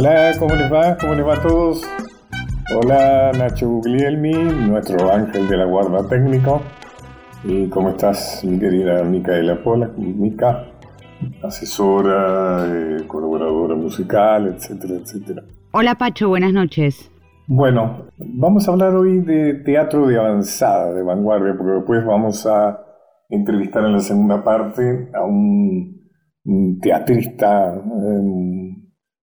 Hola, ¿cómo les va? ¿Cómo les va a todos? Hola, Nacho Guglielmi, nuestro ángel de la guarda técnico. ¿Y cómo estás, mi querida Micaela Pola? Mica, asesora, eh, colaboradora musical, etcétera, etcétera. Hola, Pacho, buenas noches. Bueno, vamos a hablar hoy de teatro de avanzada, de vanguardia, porque después vamos a entrevistar en la segunda parte a un, teatrista,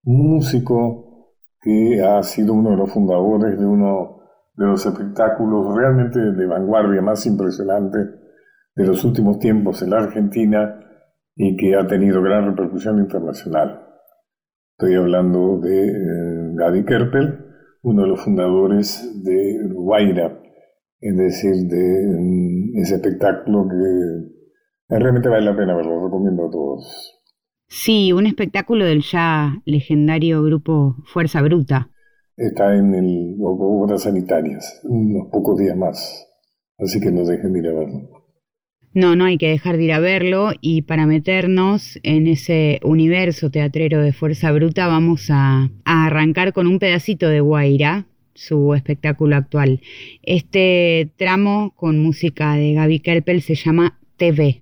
un músico que ha sido uno de los fundadores de uno de los espectáculos realmente de vanguardia más impresionantes de los últimos tiempos en la Argentina y que ha tenido gran repercusión internacional. Estoy hablando de eh, Gaby Kerpel, uno de los fundadores de Guaira, es decir, de mm, ese espectáculo que realmente vale la pena verlo, lo recomiendo a todos. Sí, un espectáculo del ya legendario grupo Fuerza Bruta. Está en el Obras Sanitarias, unos pocos días más, así que no dejen de ir a verlo. No, no hay que dejar de ir a verlo y para meternos en ese universo teatrero de Fuerza Bruta vamos a, arrancar con un pedacito de Guaira, su espectáculo actual. Este tramo con música de Gaby Kerpel se llama TV.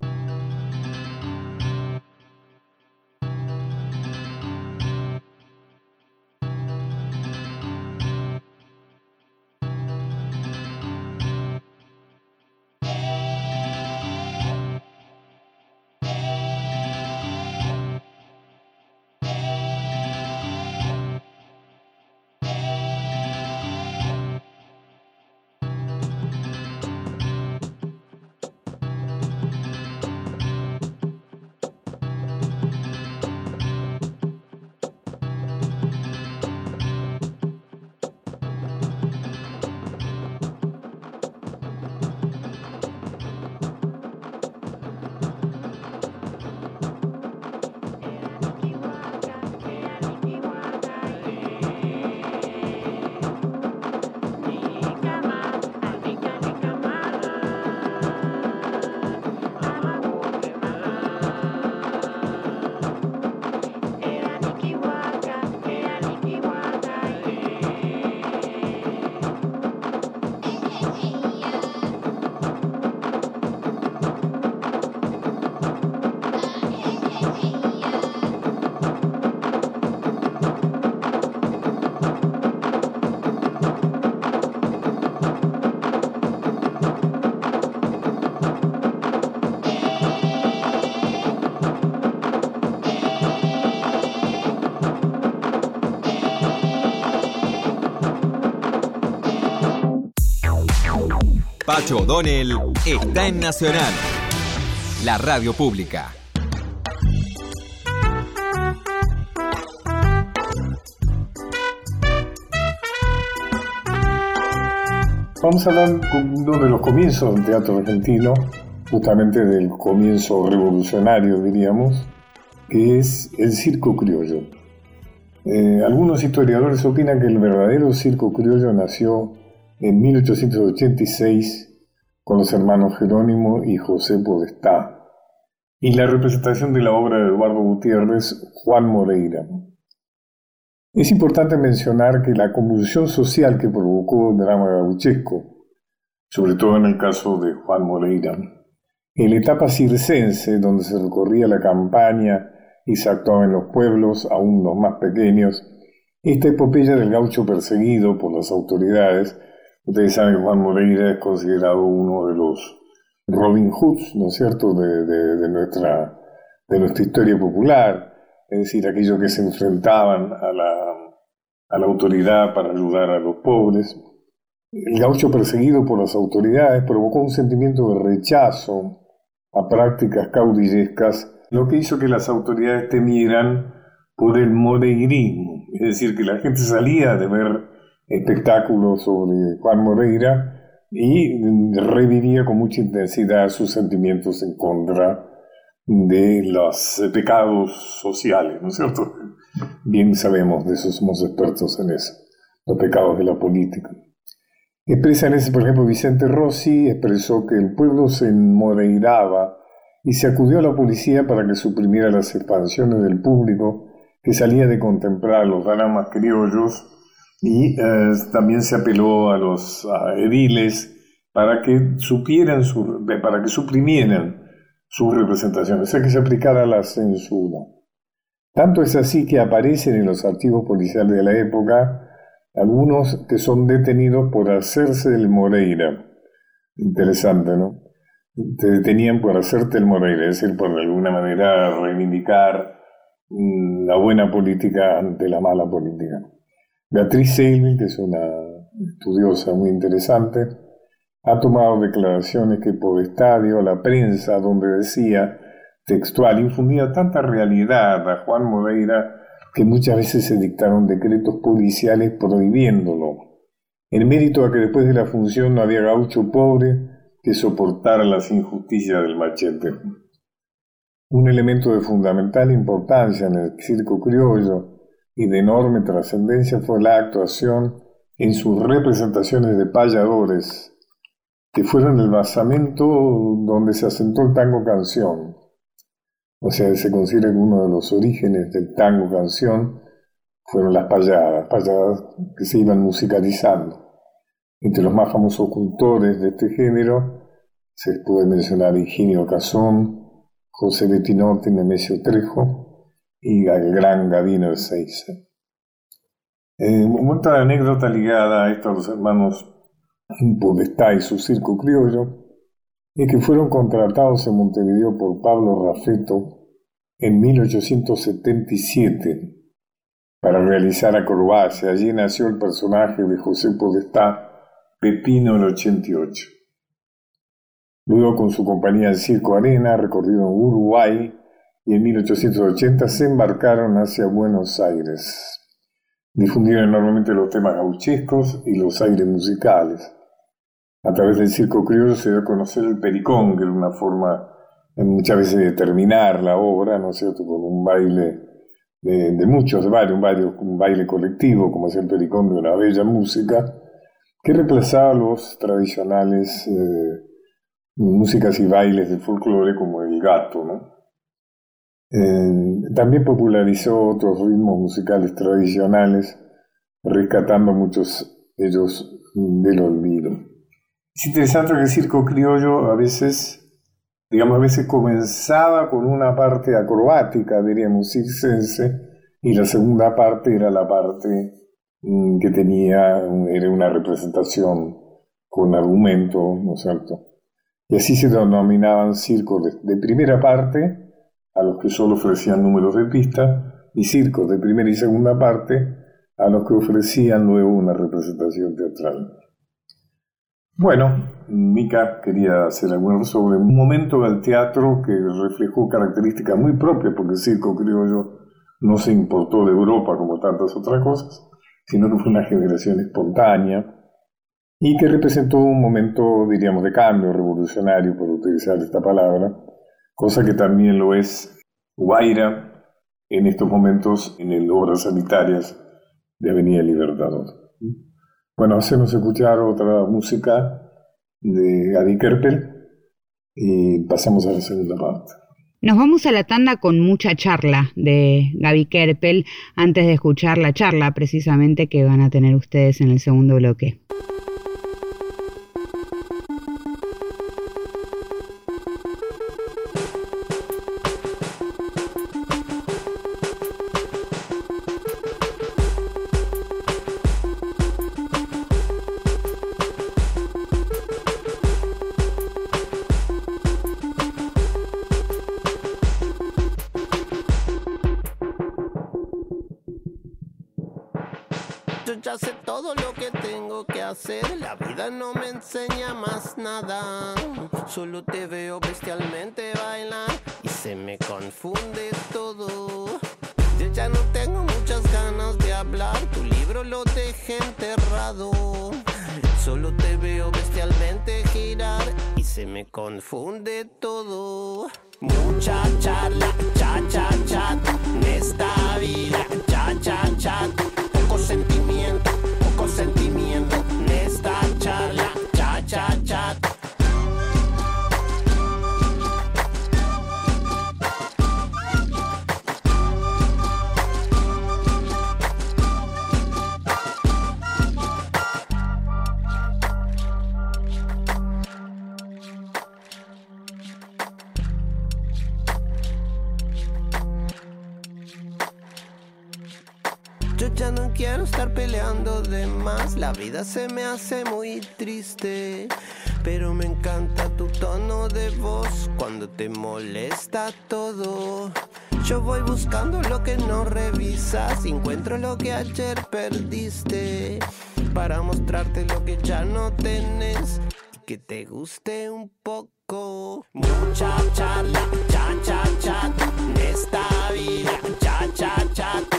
O'Donnell está en Nacional, la radio pública. Vamos a hablar de los comienzos del teatro argentino, justamente del comienzo revolucionario, diríamos, que es el circo criollo. Eh, algunos historiadores opinan que el verdadero circo criollo nació en 1886 con los hermanos Jerónimo y José Podestá, y la representación de la obra de Eduardo Gutiérrez, Juan Moreira. Es importante mencionar que la convulsión social que provocó el drama gauchesco, sobre todo en el caso de Juan Moreira, en la etapa circense, donde se recorría la campaña y se actuaba en los pueblos, aún los más pequeños, esta epopeya del gaucho perseguido por las autoridades Ustedes saben que Juan Moreira es considerado uno de los Robin Hoods, ¿no es cierto?, de, nuestra, de nuestra historia popular, es decir, aquellos que se enfrentaban a la, a la autoridad para ayudar a los pobres. El gaucho perseguido por las autoridades provocó un sentimiento de rechazo a prácticas caudillescas, lo que hizo que las autoridades temieran por el moreirismo, es decir, que la gente salía de ver espectáculo sobre Juan Moreira y revivía con mucha intensidad sus sentimientos en contra de los pecados sociales, ¿no es cierto? Bien sabemos de eso, somos expertos en eso, los pecados de la política. Expresa en ese, por ejemplo, Vicente Rossi expresó que el pueblo se enmoreiraba y se acudió a la policía para que suprimiera las expansiones del público que salía de contemplar los dramas criollos y eh, también se apeló a los ediles para que supieran, para que suprimieran sus representaciones, o sea que se aplicara la censura. Tanto es así que aparecen en los archivos policiales de la época algunos que son detenidos por hacerse del Moreira. Interesante, ¿no? Te detenían por hacerte el Moreira, es decir, por alguna manera reivindicar mm, la buena política ante la mala política. Beatriz Selby, que es una estudiosa muy interesante, ha tomado declaraciones que por estadio la prensa, donde decía textual, infundía tanta realidad a Juan Moreira que muchas veces se dictaron decretos policiales prohibiéndolo, en mérito a que después de la función no había gaucho pobre que soportara las injusticias del machete. Un elemento de fundamental importancia en el circo criollo y de enorme trascendencia fue la actuación en sus representaciones de payadores, que fueron el basamento donde se asentó el tango canción. O sea, se considera que uno de los orígenes del tango canción fueron las payadas, payadas que se iban musicalizando. Entre los más famosos cultores de este género se puede mencionar Ingenio Cazón, José Betinotti, Nemesio Trejo y el gran Gavino Ezeiza. Eh, otra anécdota ligada a estos hermanos Podestá y su circo criollo, y que fueron contratados en Montevideo por Pablo Rafeto en 1877 para realizar acrobacia. Allí nació el personaje de José Podestá, Pepino el 88. Luego con su compañía de Circo Arena recorrieron Uruguay y en 1880 se embarcaron hacia Buenos Aires. Difundieron enormemente los temas gauchescos y los aires musicales. A través del circo criollo se dio a conocer el pericón, que era una forma muchas veces de terminar la obra, ¿no es cierto?, con un baile de, muchos, de varios, un baile colectivo, como es el pericón de una bella música, que reemplazaba los tradicionales eh, músicas y bailes del folclore como el gato, ¿no? Eh, también popularizó otros ritmos musicales tradicionales, rescatando muchos de ellos del olvido. Es interesante que el circo criollo a veces, digamos, a veces comenzaba con una parte acrobática, diríamos, circense, y la segunda parte era la parte mm, que tenía, era una representación con argumento, ¿no es cierto? Y así se denominaban circos de, primera parte, a los que solo ofrecían números de pista, y circos de primera y segunda parte, a los que ofrecían luego una representación teatral. Bueno, Mika quería hacer algo sobre un momento del teatro que reflejó características muy propias, porque el circo criollo no se importó de Europa como tantas otras cosas, sino que fue una generación espontánea y que representó un momento, diríamos, de cambio revolucionario, por utilizar esta palabra, cosa que también lo es Guaira en estos momentos en el Obras Sanitarias de Avenida Libertador. Bueno, hacemos escuchar otra música de Gadi Kerpel y pasamos a la segunda parte. Nos vamos a la tanda con mucha charla de Gaby Kerpel antes de escuchar la charla precisamente que van a tener ustedes en el segundo bloque. Solo te veo bestialmente bailar y se me confunde todo. Yo ya no tengo muchas ganas de hablar, tu libro lo dejé enterrado. Solo te veo bestialmente girar y se me confunde todo. Triste. Pero me encanta tu tono de voz cuando te molesta todo. Yo voy buscando lo que no revisas, encuentro lo que ayer perdiste. Para mostrarte lo que ya no tenés, que te guste un poco. Mucha charla, cha cha cha, de esta vida, cha cha cha.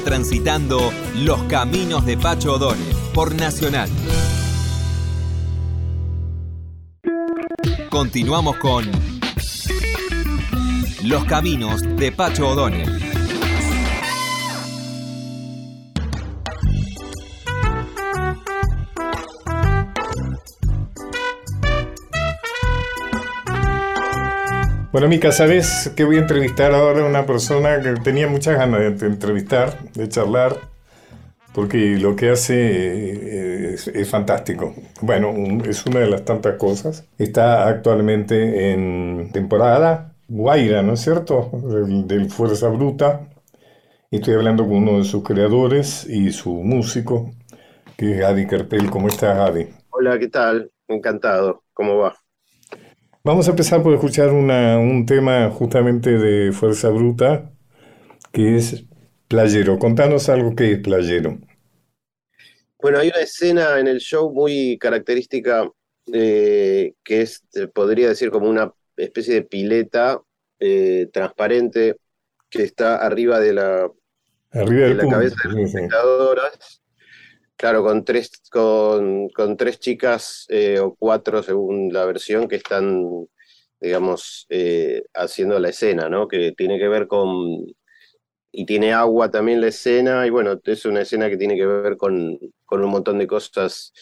Transitando los caminos de Pacho O'Donnell por Nacional. Continuamos con Los caminos de Pacho O'Donnell. Bueno, Mica, ¿sabes que voy a entrevistar ahora a una persona que tenía muchas ganas de entrevistar, de charlar, porque lo que hace eh, es, fantástico. Bueno, es una de las tantas cosas. Está actualmente en temporada Guaira, ¿no es cierto? Del, Fuerza Bruta. Estoy hablando con uno de sus creadores y su músico, que es Gadi Cartel. ¿Cómo estás, Gadi? Hola, ¿qué tal? Encantado. ¿Cómo va? Vamos a empezar por escuchar una- un tema justamente de Fuerza Bruta, que es Playero. Contanos algo que es Playero. Bueno, hay una escena en el show muy característica eh, que es, eh, podría decir, como una especie de pileta eh, transparente que está arriba de la, Arriba de la cabeza de sí, las sí. espectadoras. Claro, con tres, con, con tres chicas eh, o cuatro, según la versión, que están, digamos, eh, haciendo la escena, ¿no? Que tiene que ver con... Y tiene agua también la escena, y bueno, es una escena que tiene que ver con, con un montón de cosas,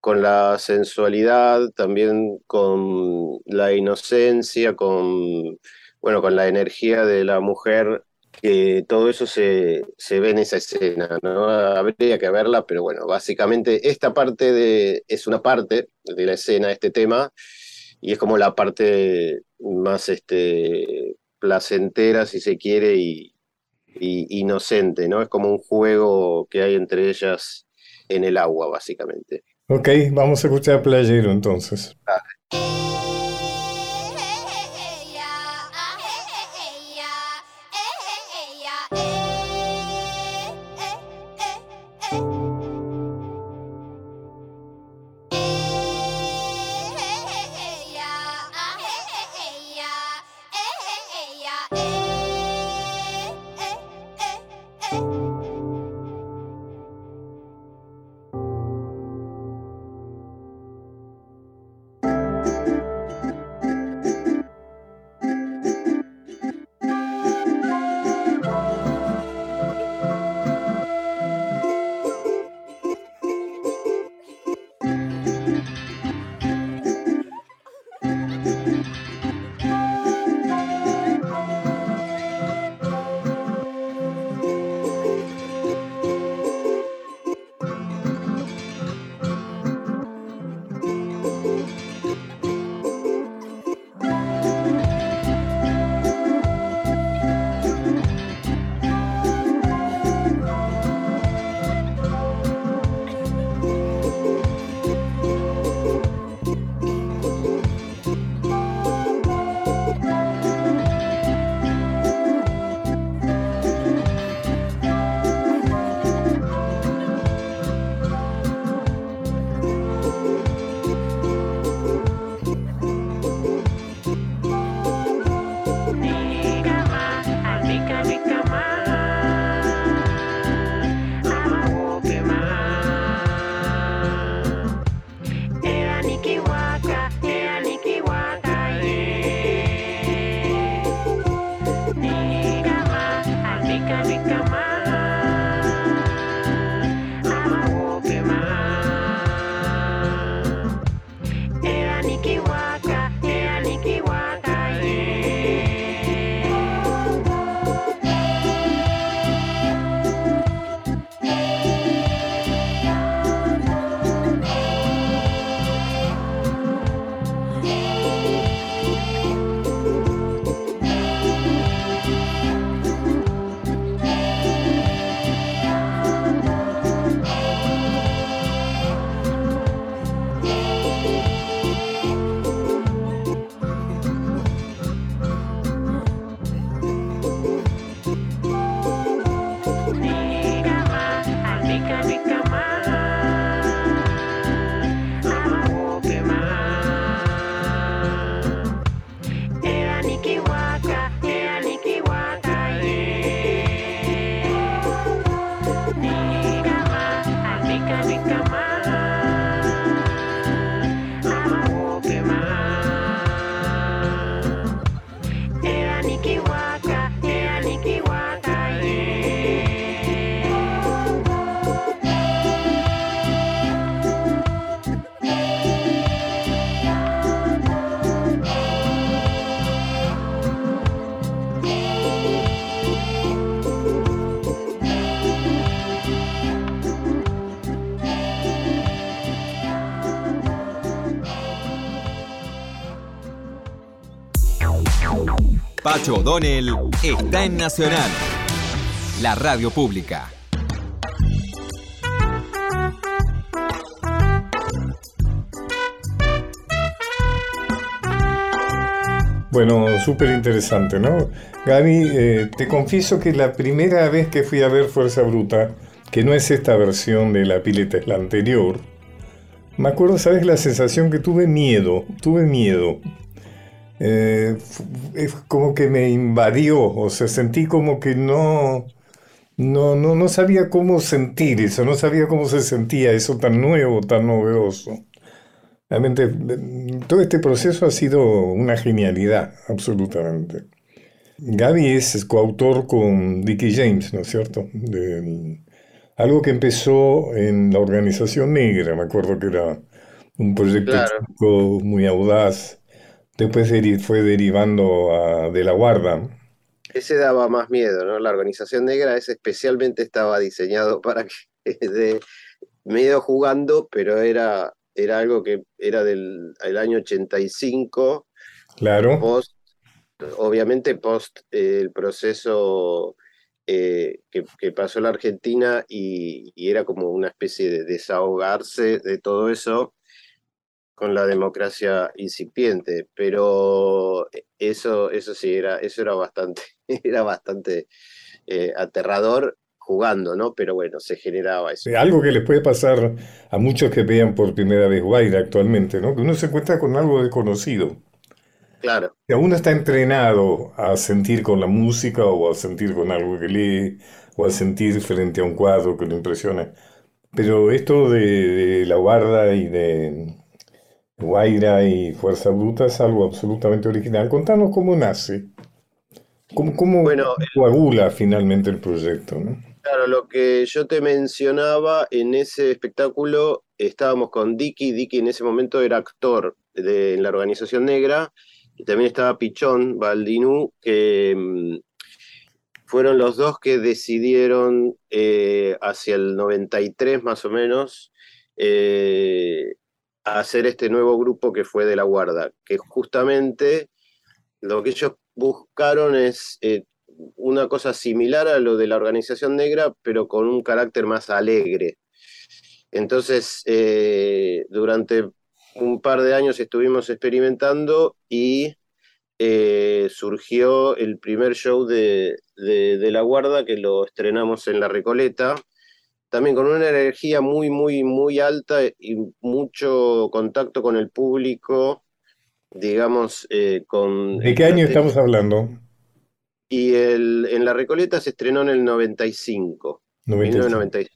con la sensualidad, también con la inocencia, con, bueno, con la energía de la mujer que todo eso se, se ve en esa escena, ¿no? Habría que verla, pero bueno, básicamente esta parte de, es una parte de la escena, este tema, y es como la parte más este, placentera, si se quiere, y, y inocente, ¿no? Es como un juego que hay entre ellas en el agua, básicamente. Ok, vamos a escuchar Playero entonces. Eh, Pacho O'Donnell está en Nacional, la radio pública. Bueno, súper interesante, ¿no? Gaby, eh, te confieso que la primera vez que fui a ver Fuerza Bruta, que no es esta versión de la pileta, es la anterior, me acuerdo, ¿sabes? La sensación que tuve miedo, tuve miedo. Eh, es como que me invadió, o sea, sentí como que no, no, no, no sabía cómo sentir eso, no sabía cómo se sentía eso tan nuevo, tan novedoso. Realmente, todo este proceso ha sido una genialidad, absolutamente. Gaby es coautor con Dickie James, ¿no es cierto? algo que empezó en la organización negra, me acuerdo que era un proyecto muy audaz Después fue derivando a De la Guarda. Ese daba más miedo, ¿no? La organización negra ese especialmente estaba diseñado para que de medio jugando, pero era, era algo que era del año 85. Claro. Post, obviamente post eh, el proceso eh, que, pasó la Argentina y, y, era como una especie de desahogarse de todo eso con la democracia incipiente, pero eso, eso sí, era, eso era bastante, era bastante eh, aterrador jugando, ¿no? Pero bueno, se generaba eso. Algo que les puede pasar a muchos que vean por primera vez Guaira actualmente, ¿no? Que uno se encuentra con algo desconocido. Claro. Que uno está entrenado a sentir con la música o a sentir con algo que lee o a sentir frente a un cuadro que lo impresiona. Pero esto de la guarda y de Guaira y Fuerza Bruta es algo absolutamente original. Contanos cómo nace, cómo, cómo coagula finalmente el proyecto. Claro, lo que yo te mencionaba en ese espectáculo, estábamos con Dicky, Dicky en ese momento era actor de, en la organización negra, y también estaba Pichón, Baldinú, que mm, fueron los dos que decidieron eh, hacia el 93 más o menos eh, hacer este nuevo grupo que fue de la Guarda, que justamente lo que ellos buscaron es eh, una cosa similar a lo de la organización negra, pero con un carácter más alegre. Entonces, eh, durante un par de años estuvimos experimentando y eh, surgió el primer show de, de, La Guarda, que lo estrenamos en La Recoleta, también con una energía muy, muy, muy alta y mucho contacto con el público, digamos, eh, con... ¿De qué año estamos hablando? Y el, en La Recoleta se estrenó en el 95. 1995.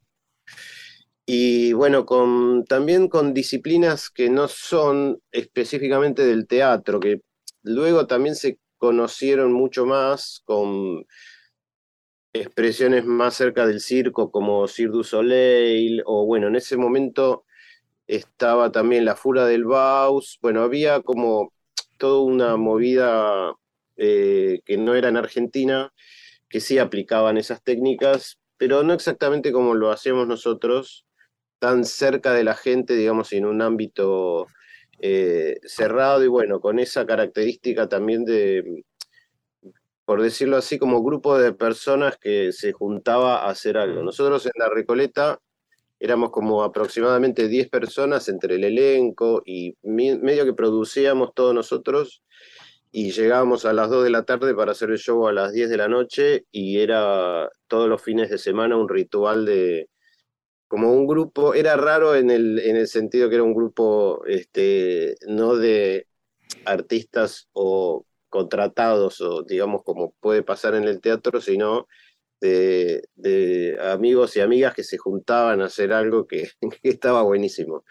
Y bueno, con, también con disciplinas que no son específicamente del teatro, que luego también se conocieron mucho más con expresiones más cerca del circo como Cirque du Soleil, o bueno, en ese momento estaba también la Fura del Baus, bueno, había como toda una movida eh, que no era en Argentina, que sí aplicaban esas técnicas, pero no exactamente como lo hacíamos nosotros, tan cerca de la gente, digamos, en un ámbito eh, cerrado. Y bueno, con esa característica también de, por decirlo así, como grupo de personas que se juntaba a hacer algo. Nosotros en la Recoleta éramos como aproximadamente 10 personas entre el elenco y medio que producíamos todos nosotros y llegábamos a las 2 de la tarde para hacer el show a las 10 de la noche y era todos los fines de semana un ritual de como un grupo, era raro en el, en el sentido que era un grupo este, no de artistas o contratados o digamos como puede pasar en el teatro, sino de, amigos y amigas que se juntaban a hacer algo que, estaba buenísimo.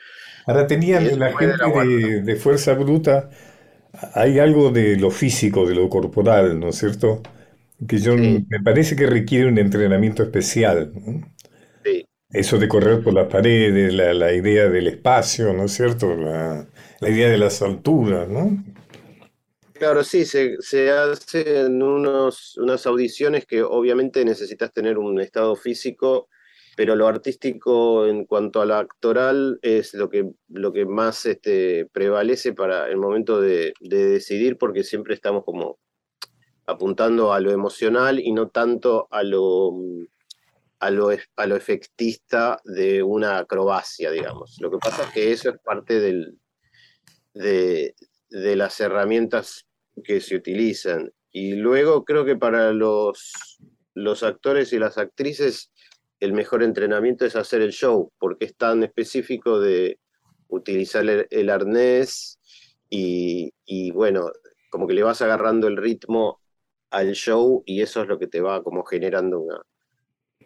Ahora tenían la gente de, fuerza bruta, hay algo de lo físico, de lo corporal, ¿no es cierto? Que yo me parece que requiere un entrenamiento especial. Eso de correr por las paredes, la, idea del espacio, ¿no es cierto? La, la idea de las alturas, ¿no? Claro, sí, se, hacen unos, unas audiciones que obviamente necesitas tener un estado físico, pero lo artístico en cuanto a lo actoral es lo que, lo que más este, prevalece para el momento de, decidir, porque siempre estamos como apuntando a lo emocional y no tanto a lo, a lo, a lo efectista de una acrobacia, digamos. Lo que pasa es que eso es parte del, de, de las herramientas que se utilizan. Y luego creo que para los, los actores y las actrices el mejor entrenamiento es hacer el show, porque es tan específico de utilizar el, arnés y, bueno, como que le vas agarrando el ritmo al show y eso es lo que te va como generando una,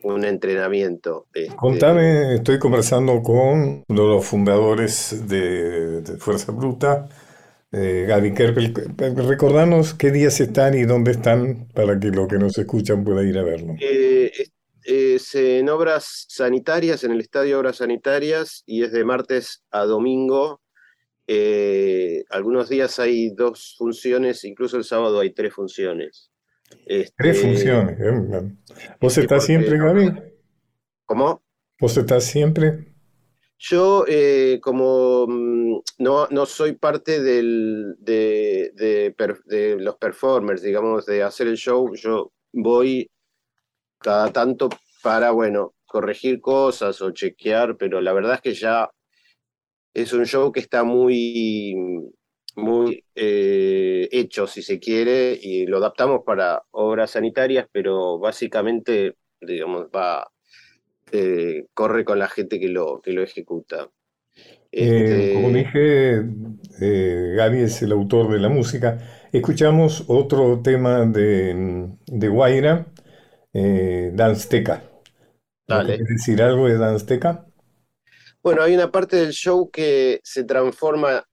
un entrenamiento. Este, Contame, estoy conversando con uno de los fundadores de Fuerza Bruta, eh, Gaby Kerpel, recordanos qué días están y dónde están para que los que nos escuchan puedan ir a verlo. Eh, es en obras sanitarias, en el Estadio Obras Sanitarias, y es de martes a domingo. Eh, algunos días hay dos funciones, incluso el sábado hay tres funciones. tres este, funciones. Eh, ¿Vos estás siempre, Gaby? ¿Cómo? ¿Vos estás siempre? Yo, eh, como mm, no, no, soy parte del, de, los performers, digamos, de hacer el show, yo voy cada tanto para, bueno, corregir cosas o chequear, pero la verdad es que ya es un show que está muy, muy eh, hecho, si se quiere, y lo adaptamos para obras sanitarias, pero básicamente, digamos, va eh, corre con la gente que lo, que lo ejecuta. Eh, como este dije, eh, Gaby es el autor de la música. Escuchamos otro tema de, de Guaira, Dansteca. ¿Quieres decir algo de Dansteca? Bueno, hay una parte del show que se transforma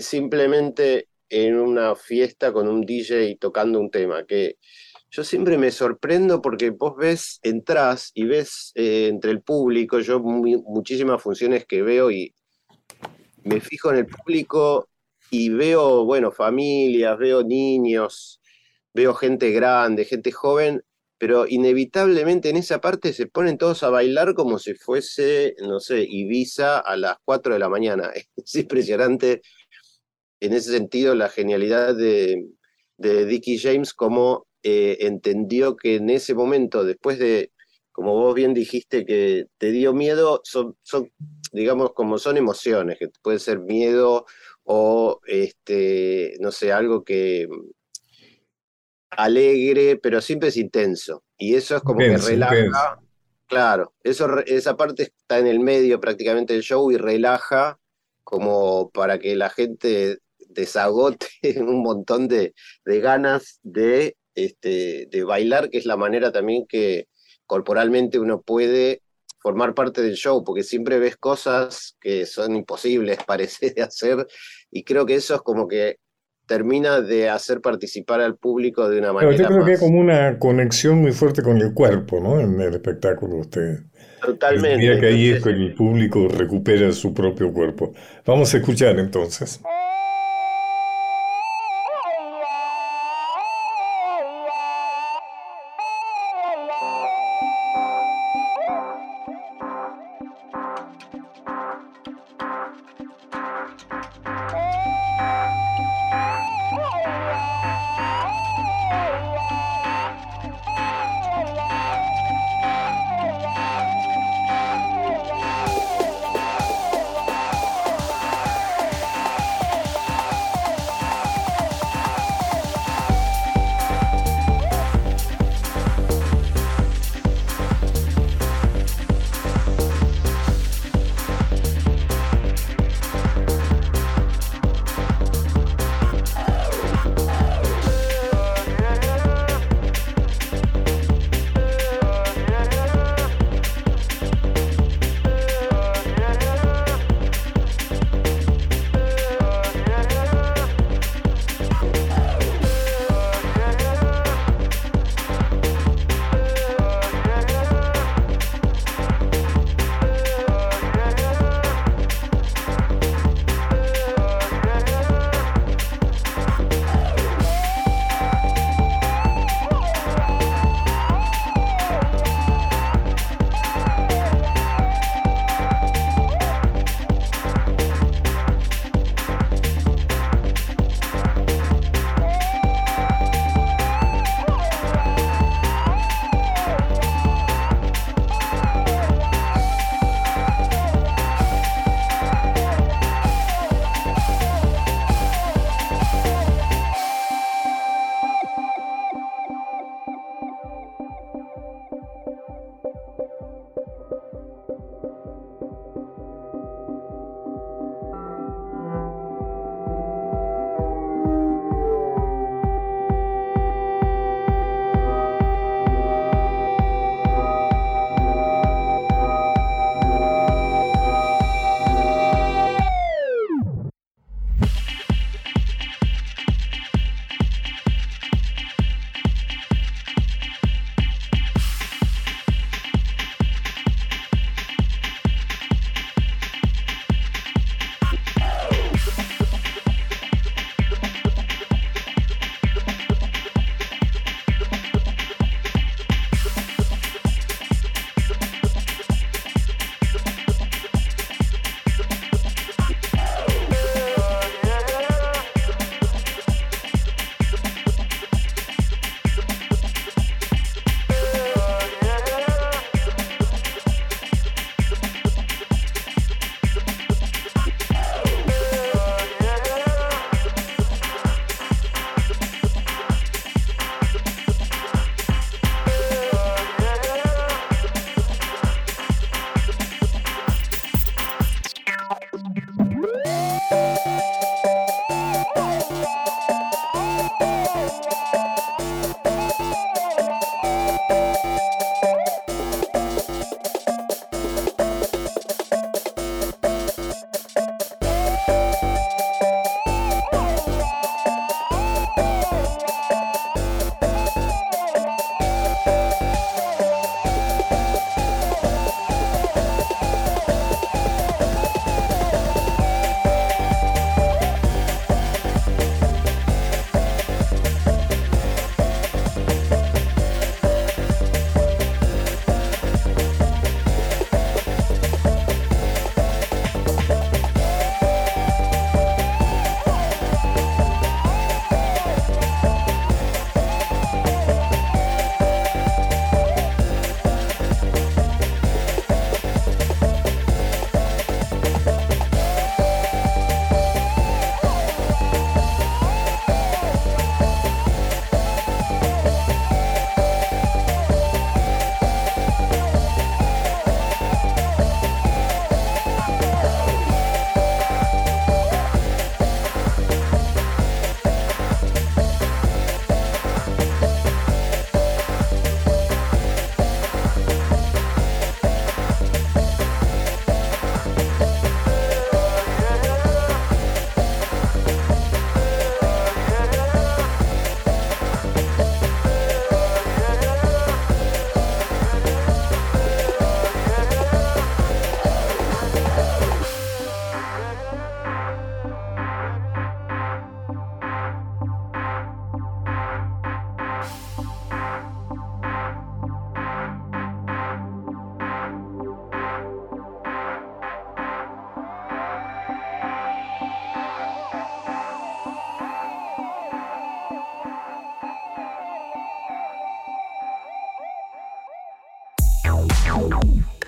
simplemente en una fiesta con un DJ tocando un tema, que yo siempre me sorprendo porque vos ves, entrás y ves eh, entre el público, yo muchísimas funciones que veo y me fijo en el público y veo, bueno, familias, veo niños, veo gente grande, gente joven, pero inevitablemente en esa parte se ponen todos a bailar como si fuese, no sé, Ibiza a las 4 de la mañana. Es impresionante en ese sentido la genialidad de, de Dickie James como eh, entendió que en ese momento, después de, como vos bien dijiste, que te dio miedo, son, son digamos, como son emociones, que puede ser miedo o, este, no sé, algo que alegre, pero siempre es intenso. Y eso es como que relaja. Claro, eso, esa parte está en el medio prácticamente del show y relaja como para que la gente desagote un montón de, de ganas de este, de bailar, que es la manera también que corporalmente uno puede formar parte del show, porque siempre ves cosas que son imposibles, parece, de hacer, y creo que eso es como que termina de hacer participar al público de una manera. Pero yo creo que hay como una conexión muy fuerte con el cuerpo, ¿no? En el espectáculo usted. Totalmente. Diría que ahí es que el público recupera su propio cuerpo. Vamos a escuchar entonces.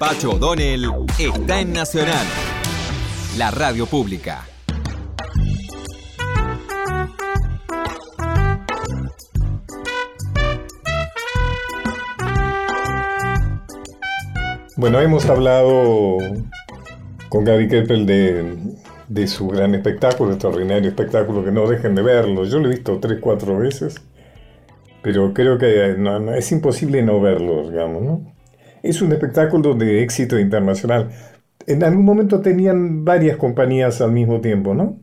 Pacho O'Donnell está en Nacional, la radio pública. Bueno, hemos hablado con Gaby Keppel de, su gran espectáculo, extraordinario espectáculo, que no dejen de verlo. Yo lo he visto tres, cuatro veces, pero creo que no, es imposible no verlo, digamos, ¿no? Es un espectáculo de éxito internacional. En algún momento tenían varias compañías al mismo tiempo, ¿no?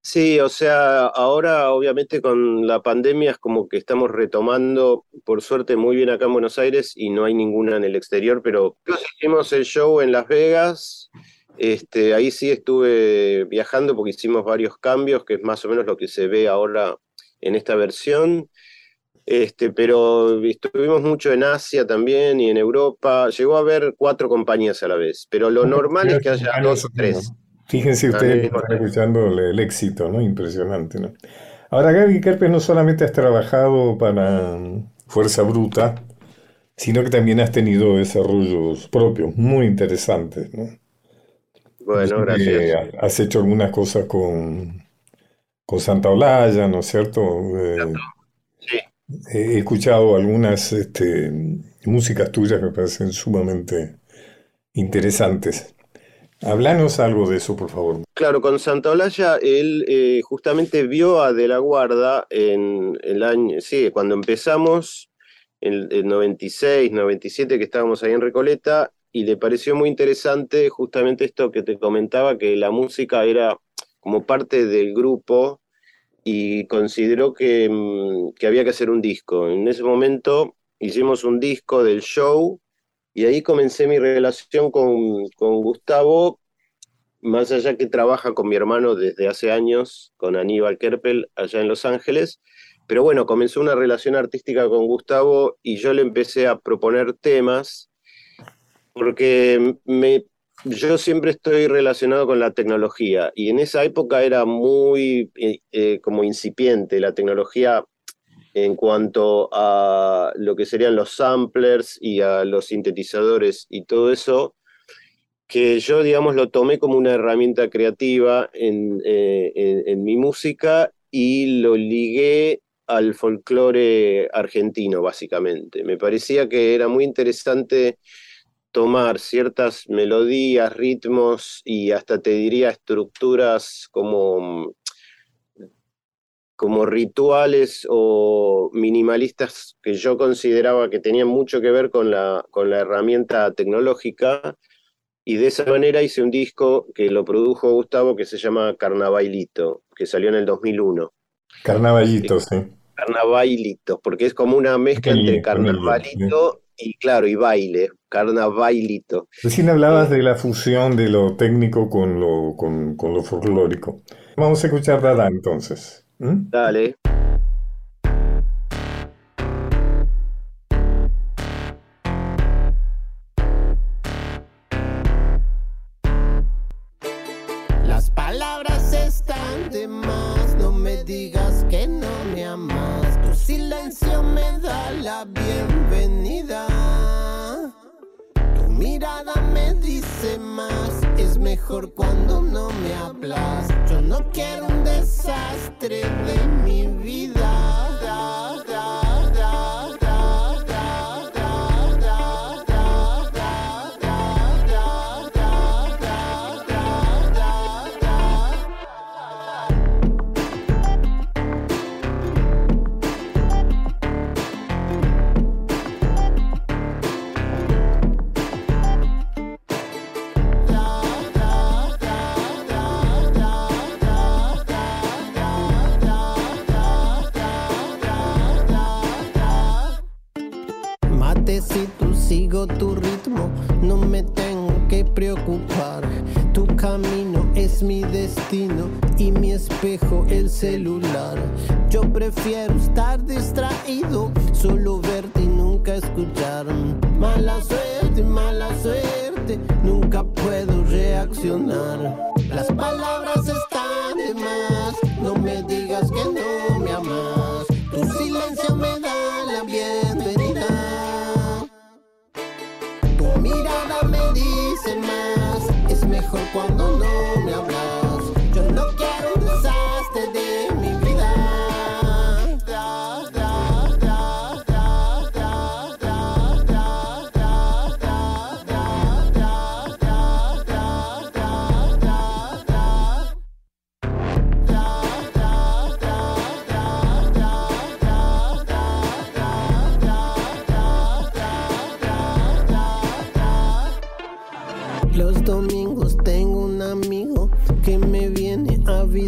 Sí, o sea, ahora obviamente con la pandemia es como que estamos retomando, por suerte, muy bien acá en Buenos Aires y no hay ninguna en el exterior, pero hicimos el show en Las Vegas, este, ahí sí estuve viajando porque hicimos varios cambios, que es más o menos lo que se ve ahora en esta versión. Este, pero estuvimos mucho en Asia también y en Europa. Llegó a haber cuatro compañías a la vez, pero lo normal es que haya dos o tres. Fíjense ustedes, están escuchando el, éxito, ¿no? Impresionante, ¿no? Ahora, Gaby Kerpes no solamente has trabajado para mm, Fuerza Bruta, sino que también has tenido desarrollos propios muy interesantes, ¿no? Bueno, gracias. has hecho algunas cosas con, con Santa Olaya, ¿no es cierto? Eh, sí. He escuchado algunas este, músicas tuyas que me parecen sumamente interesantes. Háblanos algo de eso, por favor. Claro, con Santa Olaya, él eh, justamente vio a De la Guarda en el año, sí, cuando empezamos, en el 96, 97, que estábamos ahí en Recoleta, y le pareció muy interesante justamente esto que te comentaba, que la música era como parte del grupo y consideró que, mm, que había que hacer un disco. En ese momento hicimos un disco del show y ahí comencé mi relación con, con, Gustavo, más allá que trabaja con mi hermano desde hace años, con Aníbal Kerpel, allá en Los Ángeles. Pero bueno, comenzó una relación artística con Gustavo y yo le empecé a proponer temas, porque me, yo siempre estoy relacionado con la tecnología y en esa época era muy eh, eh, como incipiente la tecnología en cuanto a lo que serían los samplers y a los sintetizadores y todo eso, que yo, digamos, lo tomé como una herramienta creativa en, eh, mi música y lo ligué al folclore argentino, básicamente. Me parecía que era muy interesante tomar ciertas melodías, ritmos y hasta te diría estructuras como como rituales o minimalistas que yo consideraba que tenían mucho que ver con la, con la herramienta tecnológica. Y de esa manera hice un disco que lo produjo Gustavo que se llama Carnavalito, que salió en el 2001. Carnavalito, sí. Carnavalito, porque es como una mezcla entre carnavalito y claro, y baile, carnavalito. Recién hablabas eh, de la fusión de lo técnico con lo, con, con lo folclórico. Vamos a escuchar Dada entonces. ¿Mm? Dale. Tu ritmo, no me tengo que preocupar. Tu camino es mi destino y mi espejo el celular. Yo prefiero estar distraído, solo verte y nunca escuchar. Mala suerte, mala suerte, nunca puedo reaccionar. Las palabras están de más, no me es mejor cuando no me hablas.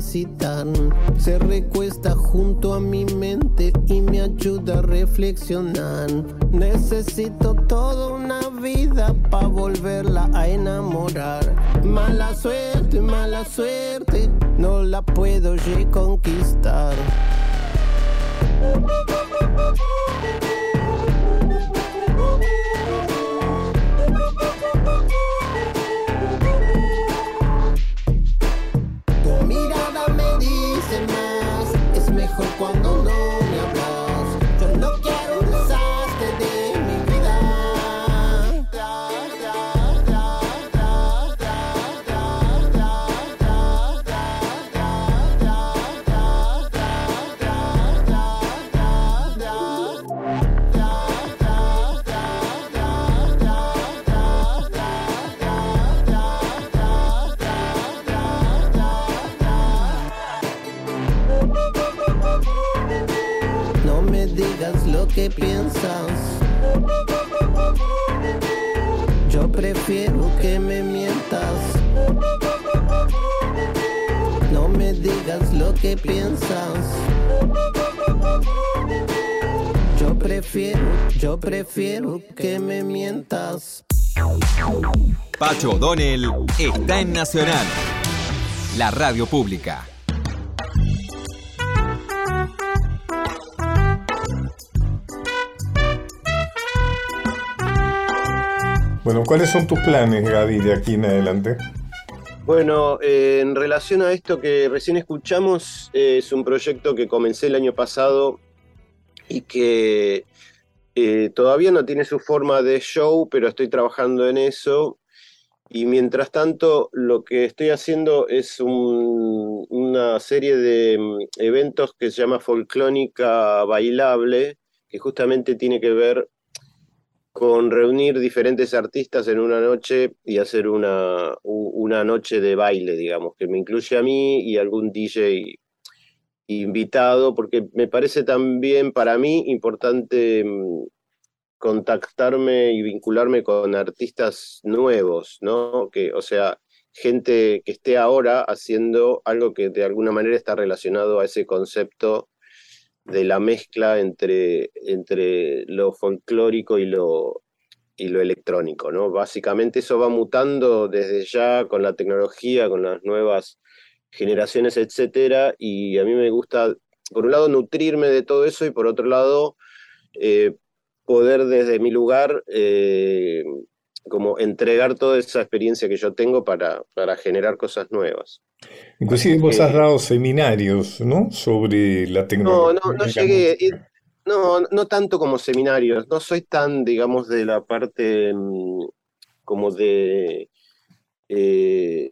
Se recuesta junto a mi mente y me ayuda a reflexionar. Necesito toda una vida para volverla a enamorar. Mala suerte, mala suerte, no la puedo reconquistar. O'Donnell está en Nacional, la radio pública. Bueno, ¿cuáles son tus planes, Gaby, de aquí en adelante? Bueno, eh, en relación a esto que recién escuchamos, eh, es un proyecto que comencé el año pasado y que eh, todavía no tiene su forma de show, pero estoy trabajando en eso. Y mientras tanto, lo que estoy haciendo es un- una serie de mm, eventos que se llama Folclónica Bailable, que justamente tiene que ver con reunir diferentes artistas en una noche y hacer una, una noche de baile, digamos, que me incluye a mí y algún DJ invitado, porque me parece también para mí importante mm, contactarme y vincularme con artistas nuevos, ¿no? Que, o sea, gente que esté ahora haciendo algo que de alguna manera está relacionado a ese concepto de la mezcla entre, entre lo folclórico y lo, y lo electrónico, ¿no? Básicamente eso va mutando desde ya con la tecnología, con las nuevas generaciones, etcétera, y a mí me gusta, por un lado, nutrirme de todo eso y por otro lado, eh, poder desde mi lugar eh, como entregar toda esa experiencia que yo tengo para, para generar cosas nuevas. Inclusive vos Eh, has dado seminarios, ¿no? Sobre la No, tecnología. no, no la llegué, eh, no, no tanto como seminarios, no soy tan, digamos, de la parte mm, como de, eh,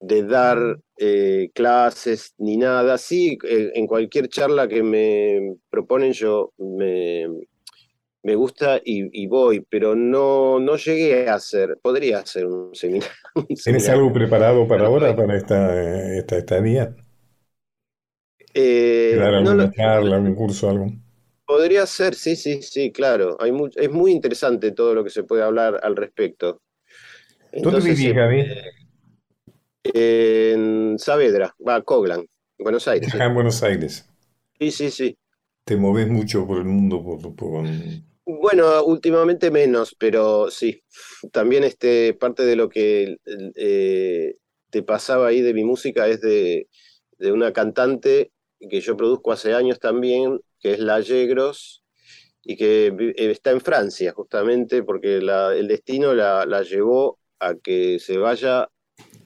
de dar eh, clases ni nada. Sí, en cualquier charla que me proponen yo me, me gusta y, y voy, pero no, no llegué a hacer, podría hacer un seminario. un ¿Tienes seminario. algo preparado para ahora, para esta, esta estadía? Eh, ¿Dar alguna charla, algún curso, algo? Podría ser, sí, sí, sí, claro. Hay es muy interesante todo lo que se puede hablar al respecto. ¿Dónde vivís, eh, Gaby? en Saavedra, va, Coglan, Buenos Aires. Acá en Buenos Aires. Sí, sí, sí. Te moves mucho por el mundo por, por- Bueno, últimamente menos, pero sí. También este, parte de lo que eh, te pasaba ahí de mi música es de, de una cantante que yo produzco hace años también, que es La Yegros, y que eh, está en Francia, justamente, porque el destino la, la llevó a que se vaya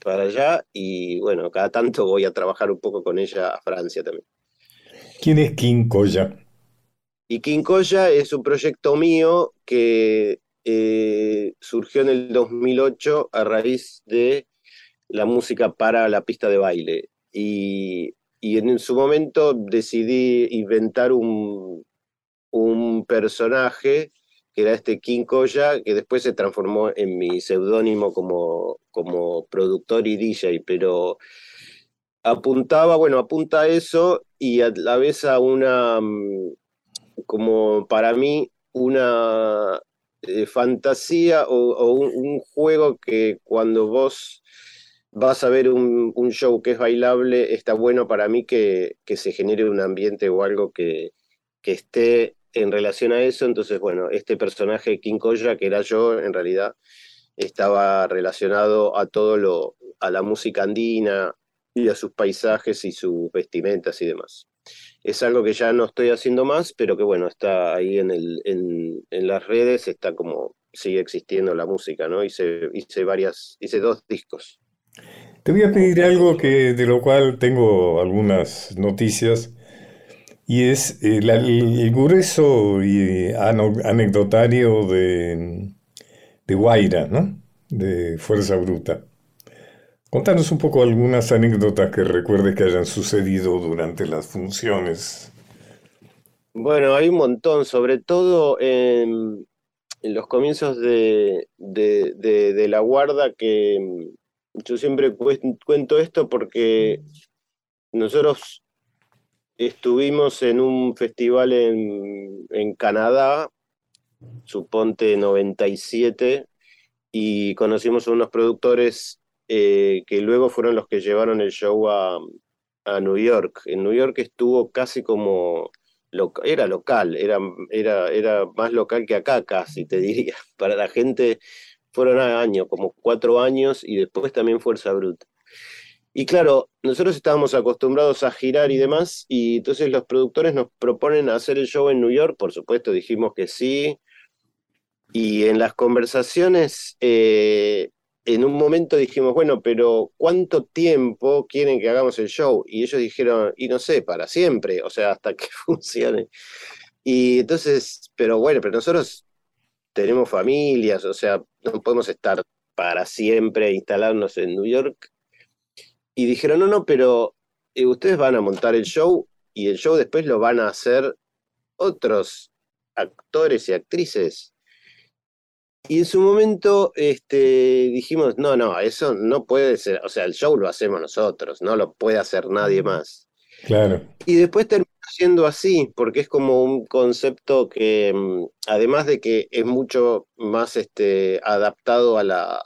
para allá, y bueno, cada tanto voy a trabajar un poco con ella a Francia también. ¿Quién es King Koya? Y Quincoya es un proyecto mío que eh, surgió en el 2008 a raíz de la música para la pista de baile. Y, en su momento decidí inventar un, un personaje que era este King que después se transformó en mi seudónimo como, como productor y DJ, pero apuntaba, bueno, apunta a eso y a la vez a una, mm, como para mí, una eh, fantasía o, un, juego que cuando vos vas a ver un, show que es bailable, está bueno para mí que, se genere un ambiente o algo que, que esté en relación a eso, entonces, bueno, este personaje, King Koya, que era yo, en realidad estaba relacionado a todo lo, a la música andina y a sus paisajes y sus vestimentas y demás. Es algo que ya no estoy haciendo más, pero que bueno, está ahí en, el, en, en las redes, está como, sigue existiendo la música, ¿no? Hice, hice varias, hice dos discos. Te voy a pedir algo que, de lo cual tengo algunas noticias y es el, el grueso y anecdotario de, de Guaira, ¿no? De Fuerza Bruta. Contanos un poco algunas anécdotas que recuerdes que hayan sucedido durante las funciones. Bueno, hay un montón, sobre todo en, los comienzos de, de, la guarda, que yo siempre cuento esto porque nosotros Estuvimos en un festival en, en Canadá, suponte 97, y conocimos a unos productores eh, que luego fueron los que llevaron el show a, a New York. En New York estuvo casi como era local, era, era, era más local que acá casi, te diría. Para la gente fueron años, como cuatro años, y después también Fuerza Bruta. Y claro, nosotros estábamos acostumbrados a girar y demás, y entonces los productores nos proponen hacer el show en New York, por supuesto dijimos que sí, y en las conversaciones, eh, en un momento dijimos, bueno, pero ¿cuánto tiempo quieren que hagamos el show? Y ellos dijeron, y no sé, para siempre, o sea, hasta que funcione. Y entonces, pero bueno, pero nosotros tenemos familias, o sea, no podemos estar para siempre instalarnos en New York y dijeron, no, no, pero eh, ustedes van a montar el show y el show después lo van a hacer otros actores y actrices. Y en su momento este, dijimos, no, no, eso no puede ser, o sea, el show lo hacemos nosotros, no lo puede hacer nadie más. Claro. Y después terminó siendo así, porque es como un concepto que, mm, además de que es mucho más este, adaptado a la,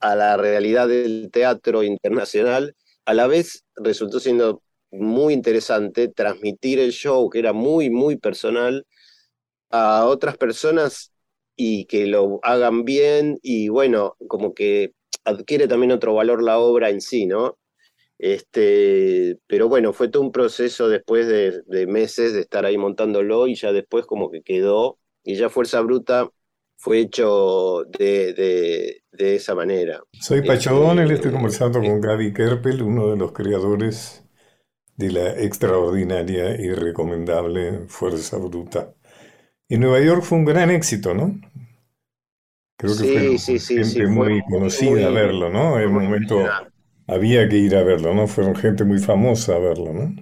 a la realidad del teatro internacional, a la vez resultó siendo muy interesante transmitir el show, que era muy, muy personal, a otras personas y que lo hagan bien y bueno, como que adquiere también otro valor la obra en sí, ¿no? Este, pero bueno, fue todo un proceso después de, de meses de estar ahí montándolo y ya después como que quedó y ya Fuerza Bruta fue hecho de, esa manera. Soy Pacho y estoy conversando con Gaby Kerpel, uno de los creadores de la extraordinaria y recomendable Fuerza Bruta. En Nueva York fue un gran éxito, ¿no? Creo que fue gente muy conocida a verlo, ¿no? En un momento había que ir a verlo, ¿no? Fueron gente muy famosa a verlo, ¿no?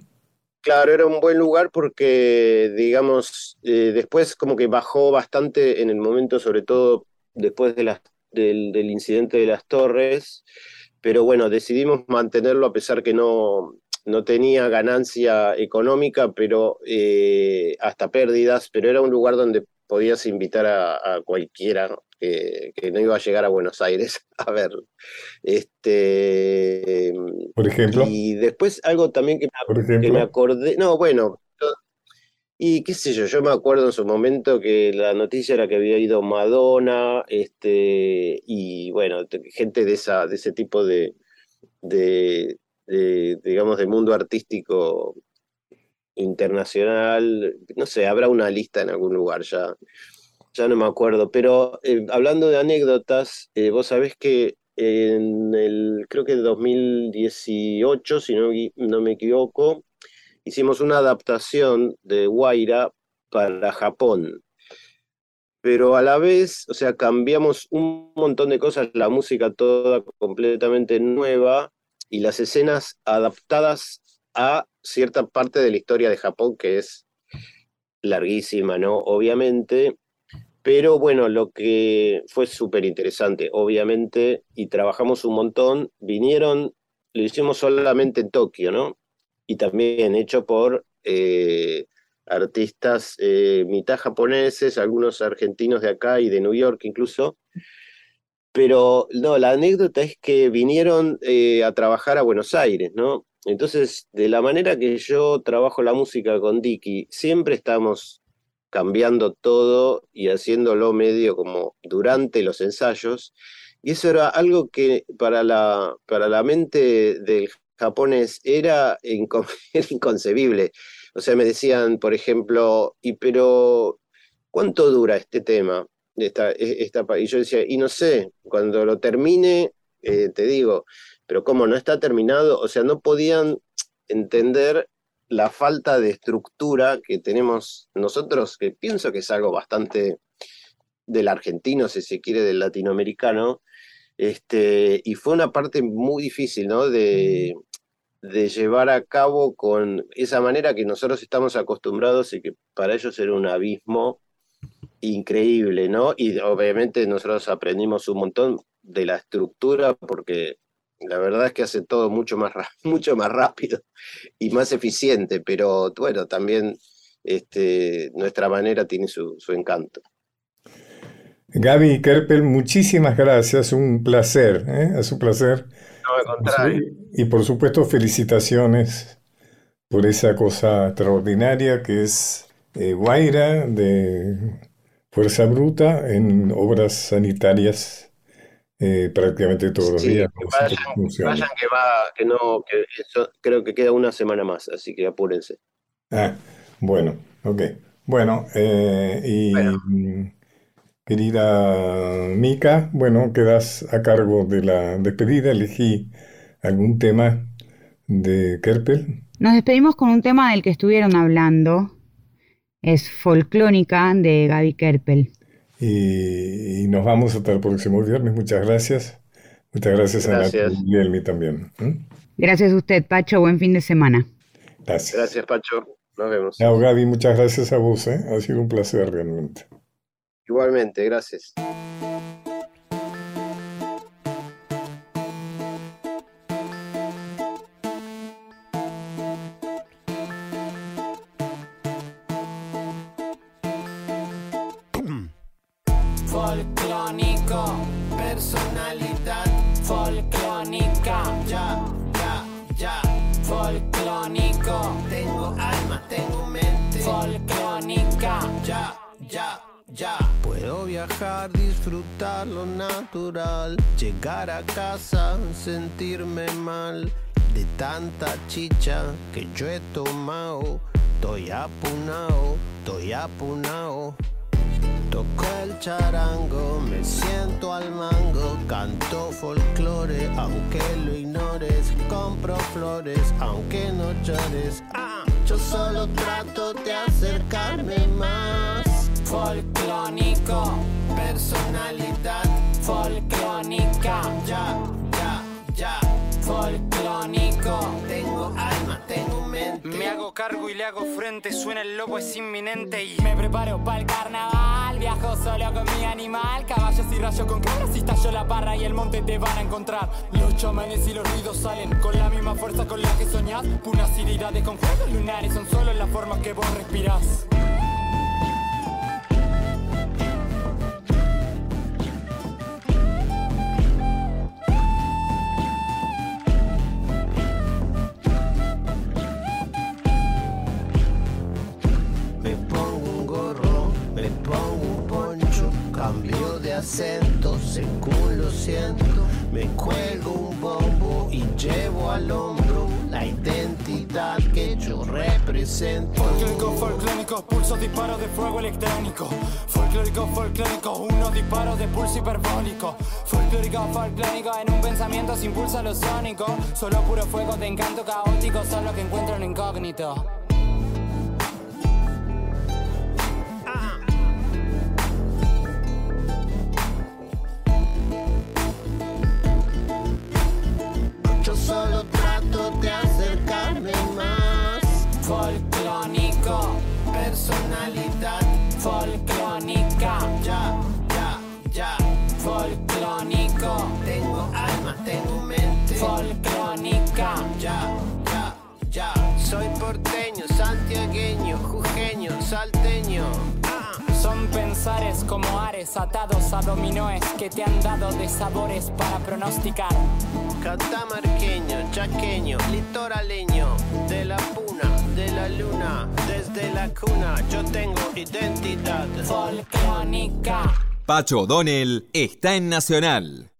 Claro, era un buen lugar porque, digamos, eh, después como que bajó bastante en el momento, sobre todo después de del, incidente de las torres, pero bueno, decidimos mantenerlo a pesar que no, no tenía ganancia económica, pero eh, hasta pérdidas, pero era un lugar donde podías invitar a, cualquiera que, no iba a llegar a Buenos Aires a verlo. Este, Por ejemplo. Y después algo también que me, acordé, no, bueno, y qué sé yo, yo me acuerdo en su momento que la noticia era que había ido Madonna, este, y bueno, gente de, esa, de ese tipo de, de, de digamos, de mundo artístico internacional, no sé, habrá una lista en algún lugar ya, ya no me acuerdo, pero eh, hablando de anécdotas, eh, vos sabés que en el, creo que 2018, si no, no me equivoco, hicimos una adaptación de Guaira para Japón. pero a la vez, o sea, cambiamos un montón de cosas, la música toda completamente nueva y las escenas adaptadas a cierta parte de la historia de Japón que es larguísima, ¿no? Obviamente, pero bueno, lo que fue súper interesante, obviamente, y trabajamos un montón, vinieron, lo hicimos solamente en Tokio, ¿no? Y también hecho por eh, artistas eh, mitad japoneses, algunos argentinos de acá y de New York incluso. Pero no, la anécdota es que vinieron eh, a trabajar a Buenos Aires, ¿no? Entonces, de la manera que yo trabajo la música con Dicky, siempre estamos cambiando todo y haciéndolo medio como durante los ensayos. Y eso era algo que para la, para la mente del japonés era, inconcebible. O sea, me decían, por ejemplo, y pero, ¿cuánto dura este tema? Esta, e, esta, y yo decía, y no sé, cuando lo termine, eh, te digo, pero como no está terminado, o sea, no podían entender la falta de estructura que tenemos nosotros, que pienso que es algo bastante del argentino, si se quiere, del latinoamericano, este, y fue una parte muy difícil, ¿no? De, de llevar a cabo con esa manera que nosotros estamos acostumbrados y que para ellos era un abismo increíble, ¿no? Y obviamente nosotros aprendimos un montón de la estructura porque la verdad es que hace todo mucho más, mucho más rápido y más eficiente, pero bueno, también este, nuestra manera tiene su, encanto. Gaby Kerpel, muchísimas gracias, un placer, ¿eh? es un placer. No, al contrario. Y por supuesto, felicitaciones por esa cosa extraordinaria que es eh, Guaira de Fuerza Bruta en obras sanitarias eh, prácticamente todos los días. Vayan, que va, que no, que eso, creo que queda una semana más, así que apúrense. Ah, bueno, ok. Bueno, eh, y querida Mica, bueno, quedas a cargo de la despedida, elegí algún tema de Kerpel. Nos despedimos con un tema del que estuvieron hablando, es Folclónica de Gaby Kerpel. Y, nos vamos hasta el próximo viernes. Muchas gracias. Muchas gracias, gracias. a y a también. Gracias a usted, Pacho. Buen fin de semana. Gracias. Gracias, Pacho. Nos vemos. Chao, Gaby. Muchas gracias a vos. ¿eh? Ha sido un placer realmente. Igualmente, gracias. Llegar a casa, sentirme mal de tanta chicha que yo he tomado. Estoy apunao, estoy apunao. Toco el charango, me siento al mango, canto folclore, aunque lo ignores, compro flores, aunque no llores. Ah, yo solo trato de acercarme más folclónico, personalidad folclónica, ya, ya, ya, folclónico, tengo alma, tengo mente. Me hago cargo y le hago frente, suena el lobo, es inminente y me preparo para el carnaval, viajo solo con mi animal, caballos y rayo con cabras y estallo la parra y el monte te van a encontrar. Los chamanes y los ruidos salen con la misma fuerza con la que soñás, puras iridades con juegos lunares son solo las formas que vos respirás. Pulso lo sónico. Solo puro fuego de encanto caótico, solo que encuentro en incógnito. Como ares atados a dominoes que te han dado de sabores para pronosticar. Catamarqueño, chaqueño, litoraleño, de la puna, de la luna, desde la cuna, yo tengo identidad folclónica. Pacho O'Donnell está en Nacional.